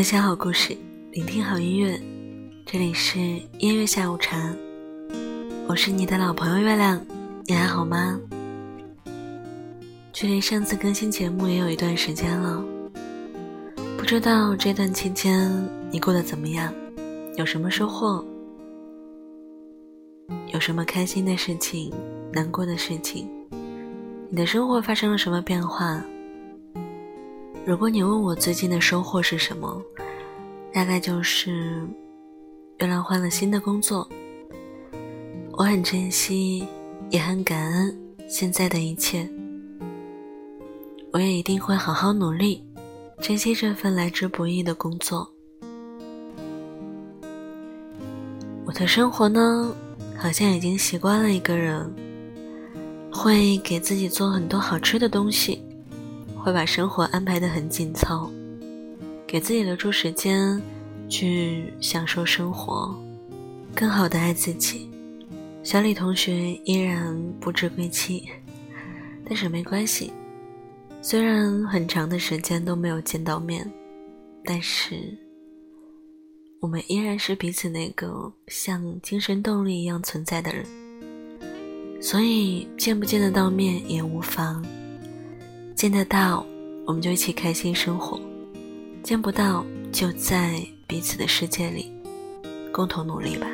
分享好故事，聆听好音乐，这里是音乐下午茶，我是你的老朋友月亮，你还好吗？距离上次更新节目也有一段时间了，不知道这段期间你过得怎么样，有什么收获？有什么开心的事情、难过的事情？你的生活发生了什么变化？如果你问我最近的收获是什么，大概就是月亮换了新的工作。我很珍惜，也很感恩现在的一切。我也一定会好好努力，珍惜这份来之不易的工作。我的生活呢，好像已经习惯了一个人，会给自己做很多好吃的东西。会把生活安排得很紧凑，给自己留出时间去享受生活，更好的爱自己。小李同学依然不知归期，但是没关系。虽然很长的时间都没有见到面，但是我们依然是彼此那个像精神动力一样存在的人，所以见不见得到面也无妨。见得到，我们就一起开心生活；见不到，就在彼此的世界里共同努力吧。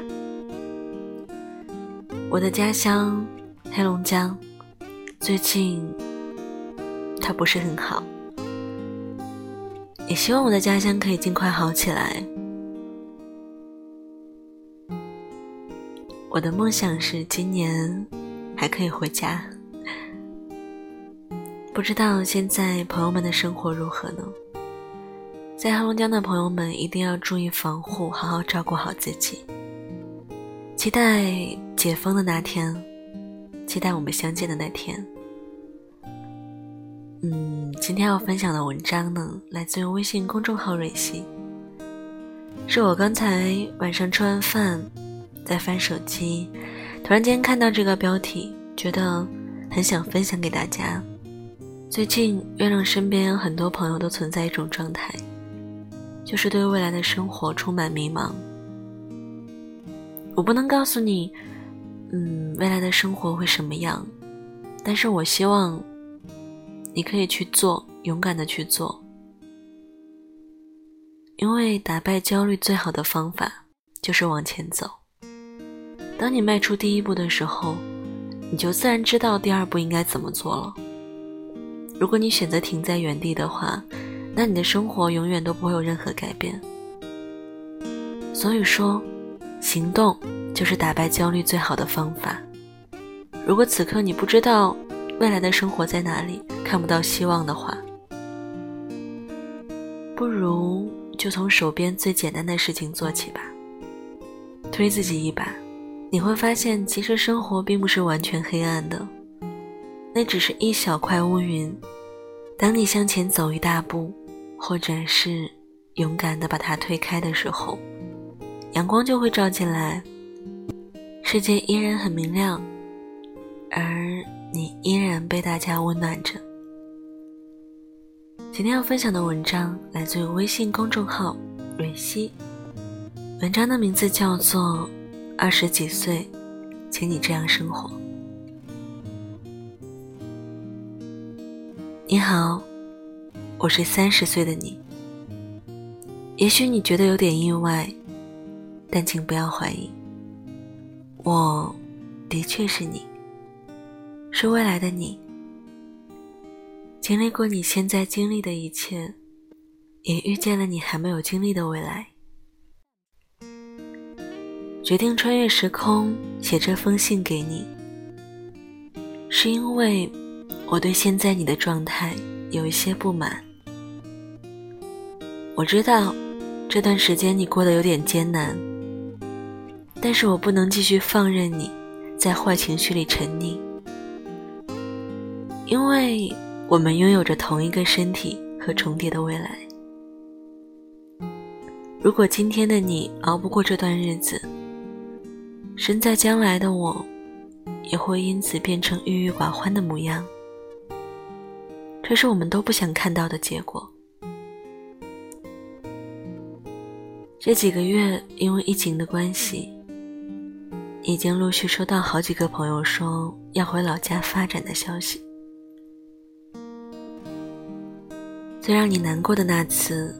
我的家乡黑龙江，最近它不是很好，也希望我的家乡可以尽快好起来。我的梦想是今年还可以回家。不知道现在朋友们的生活如何呢？在黑龙江的朋友们一定要注意防护，好好照顾好自己。期待解封的那天，期待我们相见的那天。嗯，今天要分享的文章呢，来自于微信公众号“蕊希”，是我刚才晚上吃完饭，在翻手机，突然间看到这个标题，觉得很想分享给大家。最近，月亮身边很多朋友都存在一种状态，就是对未来的生活充满迷茫。我不能告诉你，嗯，未来的生活会什么样，但是我希望你可以去做，勇敢的去做，因为打败焦虑最好的方法就是往前走。当你迈出第一步的时候，你就自然知道第二步应该怎么做了。如果你选择停在原地的话，那你的生活永远都不会有任何改变。所以说，行动就是打败焦虑最好的方法。如果此刻你不知道未来的生活在哪里，看不到希望的话，不如就从手边最简单的事情做起吧。推自己一把，你会发现，其实生活并不是完全黑暗的。那只是一小块乌云，当你向前走一大步，或者是勇敢的把它推开的时候，阳光就会照进来，世界依然很明亮，而你依然被大家温暖着。今天要分享的文章来自于微信公众号“蕊希”，文章的名字叫做《二十几岁，请你这样生活》。你好，我是三十岁的你。也许你觉得有点意外，但请不要怀疑，我的确是你，是未来的你。经历过你现在经历的一切，也遇见了你还没有经历的未来。决定穿越时空写这封信给你，是因为。我对现在你的状态有一些不满。我知道这段时间你过得有点艰难，但是我不能继续放任你在坏情绪里沉溺，因为我们拥有着同一个身体和重叠的未来。如果今天的你熬不过这段日子，身在将来的我也会因此变成郁郁寡欢的模样。这是我们都不想看到的结果。这几个月因为疫情的关系，已经陆续收到好几个朋友说要回老家发展的消息。最让你难过的那次，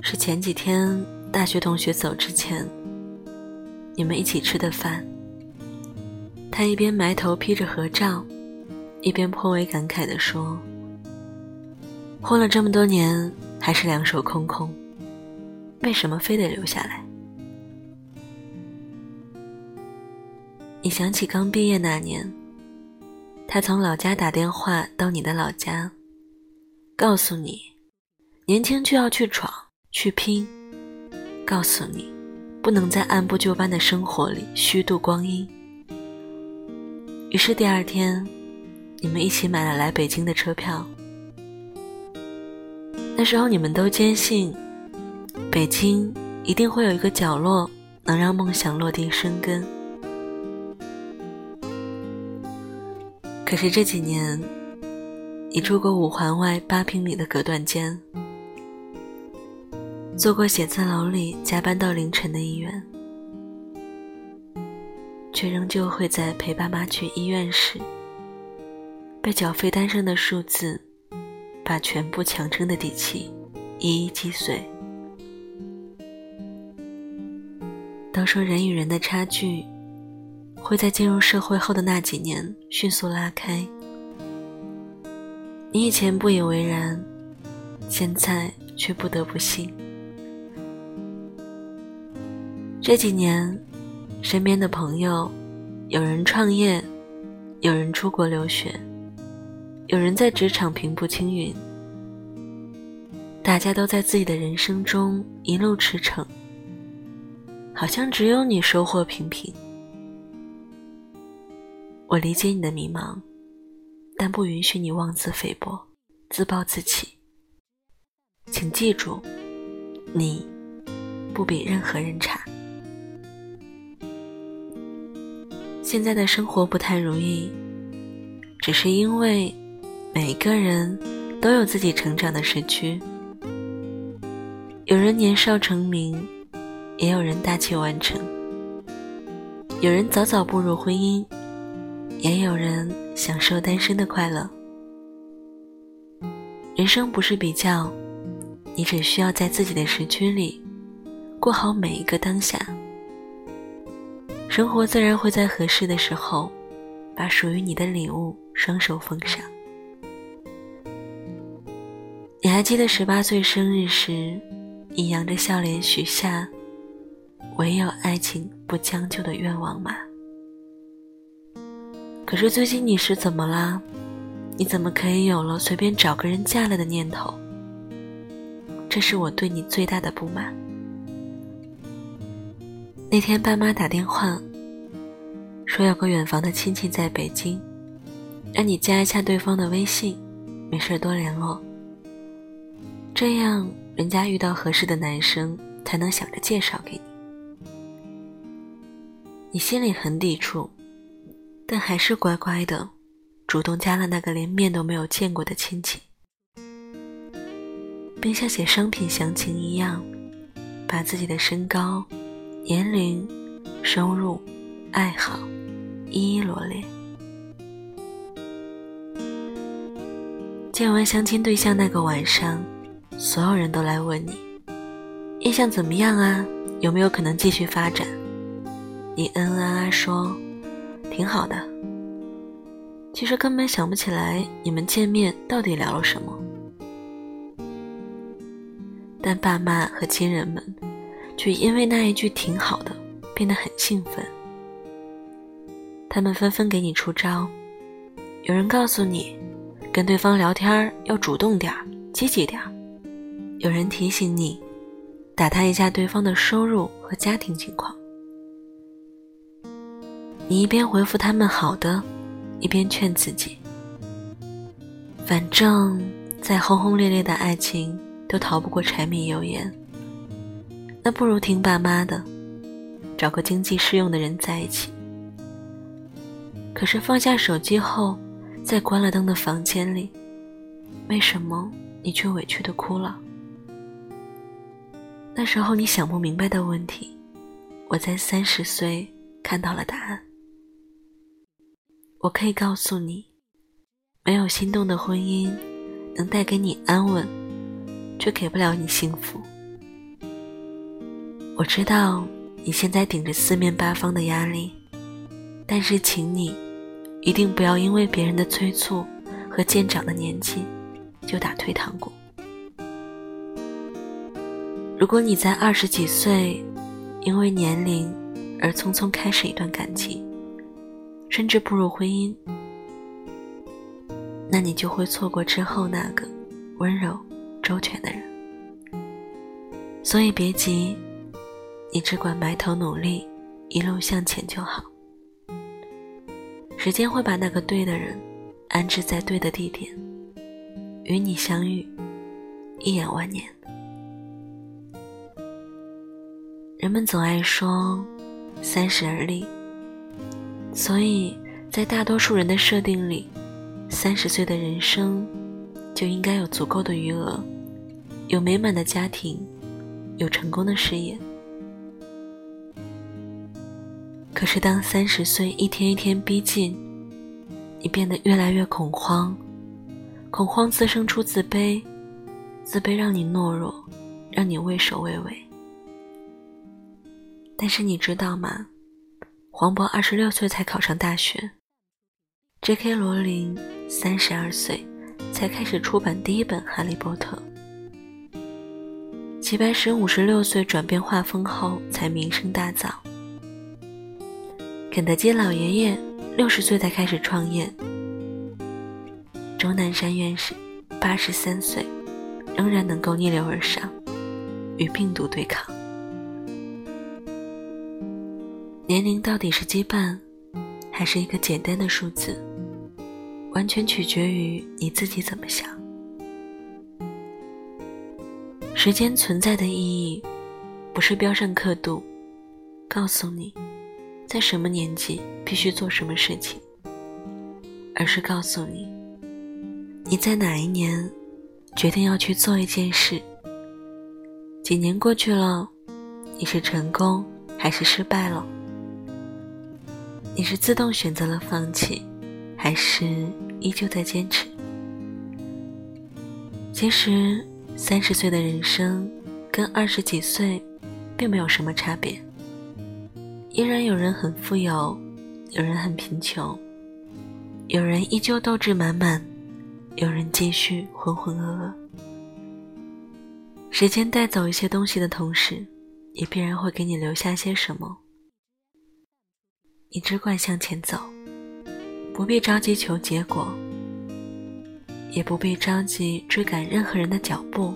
是前几天大学同学走之前，你们一起吃的饭。他一边埋头批着合照，一边颇为感慨地说：“混了这么多年，还是两手空空，为什么非得留下来？”你想起刚毕业那年，他从老家打电话到你的老家。告诉你，年轻就要去闯去拼。告诉你，不能在按部就班的生活里虚度光阴。于是第二天，你们一起买了来北京的车票。那时候你们都坚信，北京一定会有一个角落能让梦想落地生根。可是这几年。你住过五环外八平米的隔断间，做过写字楼里加班到凌晨的医院，却仍旧会在陪爸妈去医院时，被缴费单上的数字，把全部强撑的底气一一击碎。都说人与人的差距，会在进入社会后的那几年迅速拉开。你以前不以为然，现在却不得不信。这几年，身边的朋友，有人创业，有人出国留学，有人在职场平步青云，大家都在自己的人生中一路驰骋，好像只有你收获平平。我理解你的迷茫。但不允许你妄自菲薄、自暴自弃。请记住，你不比任何人差。现在的生活不太如意，只是因为每个人都有自己成长的时区。有人年少成名，也有人大器晚成；有人早早步入婚姻。也有人享受单身的快乐。人生不是比较，你只需要在自己的时区里过好每一个当下，生活自然会在合适的时候把属于你的礼物双手奉上。还记得十八岁生日时，你扬着笑脸许下“唯有爱情不将就”的愿望吗？可是最近你是怎么啦？你怎么可以有了随便找个人嫁了的念头？这是我对你最大的不满。那天爸妈打电话说有个远房的亲戚在北京，让你加一下对方的微信，没事多联络。这样人家遇到合适的男生才能想着介绍给你。你心里很抵触。但还是乖乖的，主动加了那个连面都没有见过的亲戚，并像写商品详情一样，把自己的身高、年龄、收入、爱好一一罗列。见完相亲对象那个晚上，所有人都来问你，印象怎么样啊？有没有可能继续发展？你嗯嗯啊啊说。挺好的，其实根本想不起来你们见面到底聊了什么，但爸妈和亲人们却因为那一句“挺好的”变得很兴奋。他们纷纷给你出招，有人告诉你，跟对方聊天要主动点积极点有人提醒你，打探一下对方的收入和家庭情况。你一边回复他们好的，一边劝自己：反正再轰轰烈烈的爱情都逃不过柴米油盐，那不如听爸妈的，找个经济适用的人在一起。可是放下手机后，在关了灯的房间里，为什么你却委屈的哭了？那时候你想不明白的问题，我在三十岁看到了答案。我可以告诉你，没有心动的婚姻能带给你安稳，却给不了你幸福。我知道你现在顶着四面八方的压力，但是请你一定不要因为别人的催促和渐长的年纪就打退堂鼓。如果你在二十几岁，因为年龄而匆匆开始一段感情，甚至步入婚姻，那你就会错过之后那个温柔周全的人。所以别急，你只管埋头努力，一路向前就好。时间会把那个对的人安置在对的地点，与你相遇，一眼万年。人们总爱说“三十而立”，所以在大多数人的设定里，三十岁的人生就应该有足够的余额，有美满的家庭，有成功的事业。可是，当三十岁一天一天逼近，你变得越来越恐慌，恐慌滋生出自卑，自卑让你懦弱，让你畏首畏尾。但是你知道吗？黄渤二十六岁才考上大学，J.K. 罗琳三十二岁才开始出版第一本《哈利波特》，齐白石五十六岁转变画风后才名声大噪，肯德基老爷爷六十岁才开始创业，钟南山院士八十三岁仍然能够逆流而上，与病毒对抗。年龄到底是羁绊，还是一个简单的数字？完全取决于你自己怎么想。时间存在的意义，不是标上刻度，告诉你在什么年纪必须做什么事情，而是告诉你你在哪一年决定要去做一件事。几年过去了，你是成功还是失败了？你是自动选择了放弃，还是依旧在坚持？其实，三十岁的人生跟二十几岁并没有什么差别。依然有人很富有，有人很贫穷，有人依旧斗志满满，有人继续浑浑噩噩。时间带走一些东西的同时，也必然会给你留下些什么。你只管向前走，不必着急求结果，也不必着急追赶任何人的脚步。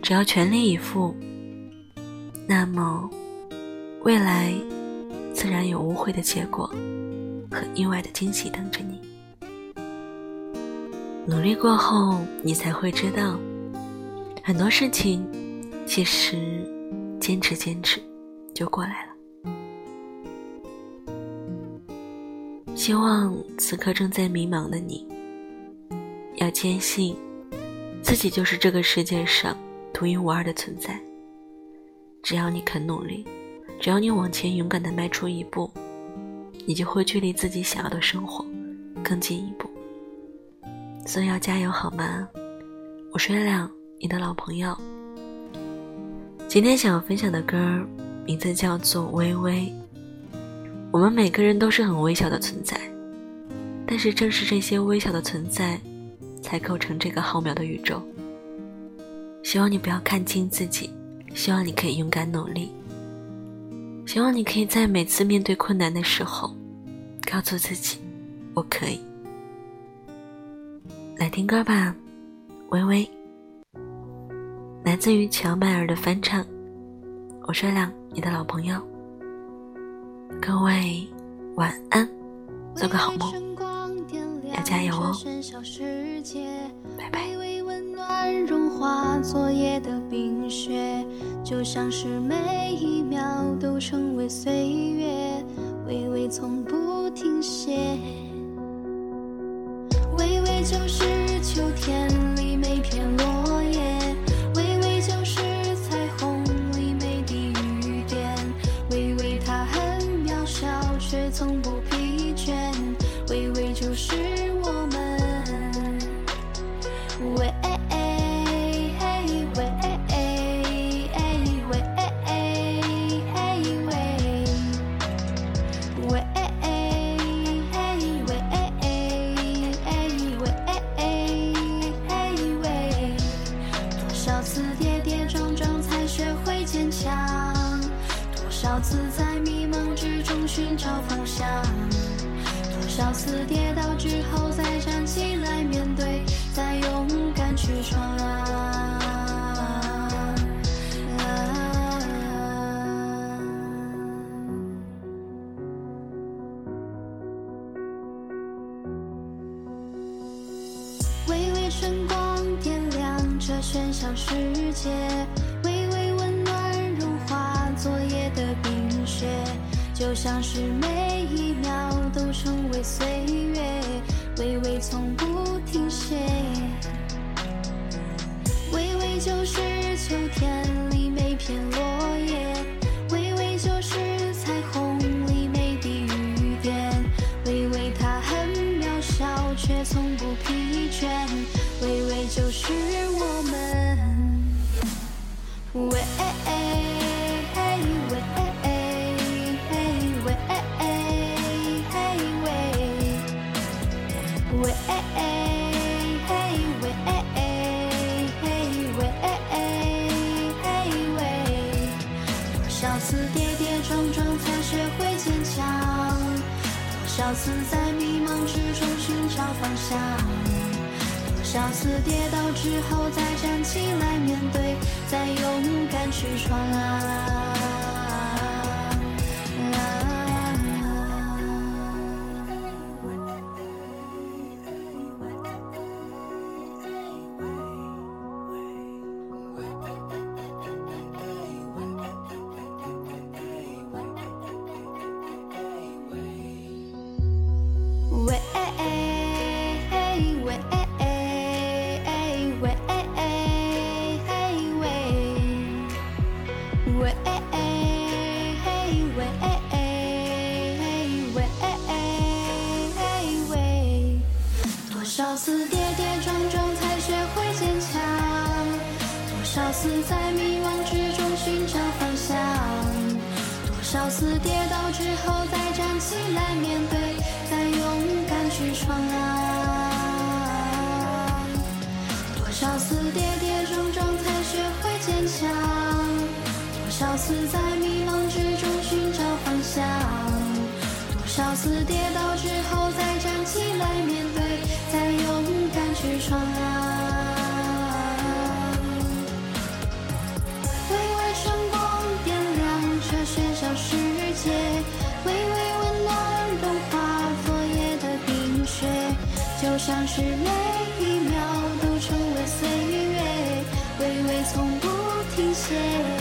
只要全力以赴，那么未来自然有无悔的结果和意外的惊喜等着你。努力过后，你才会知道，很多事情其实坚持坚持就过来了。希望此刻正在迷茫的你，要坚信自己就是这个世界上独一无二的存在。只要你肯努力，只要你往前勇敢的迈出一步，你就会距离自己想要的生活更近一步。所以要加油好吗？我是月亮，你的老朋友。今天想要分享的歌名字叫做《微微》。我们每个人都是很微小的存在，但是正是这些微小的存在，才构成这个浩渺的宇宙。希望你不要看清自己，希望你可以勇敢努力，希望你可以在每次面对困难的时候，告诉自己，我可以。来听歌吧，微微，来自于乔麦尔的翻唱。我是亮，你的老朋友。各位晚安，做个好梦，要加油哦！拜拜。融化昨夜的冰雪，就像是每一秒都成为岁月，微微从不停歇。微微就是秋跌跌撞撞才学会坚强。多少次在迷茫之中寻找方向，多少次跌倒之后再站起来，面对，再勇敢去闯。界，微微温暖融化昨夜的冰雪，就像是每一秒都成为岁月，微微从不停歇。微微就是秋天里每片落次在迷茫之中寻找方向。多少次跌倒之后再站起来面对，再勇敢去闯啊！多少次跌跌撞撞才学会坚强，多少次在迷茫之中寻找方向，多少次跌倒是每一秒都称为岁月微微从不停歇。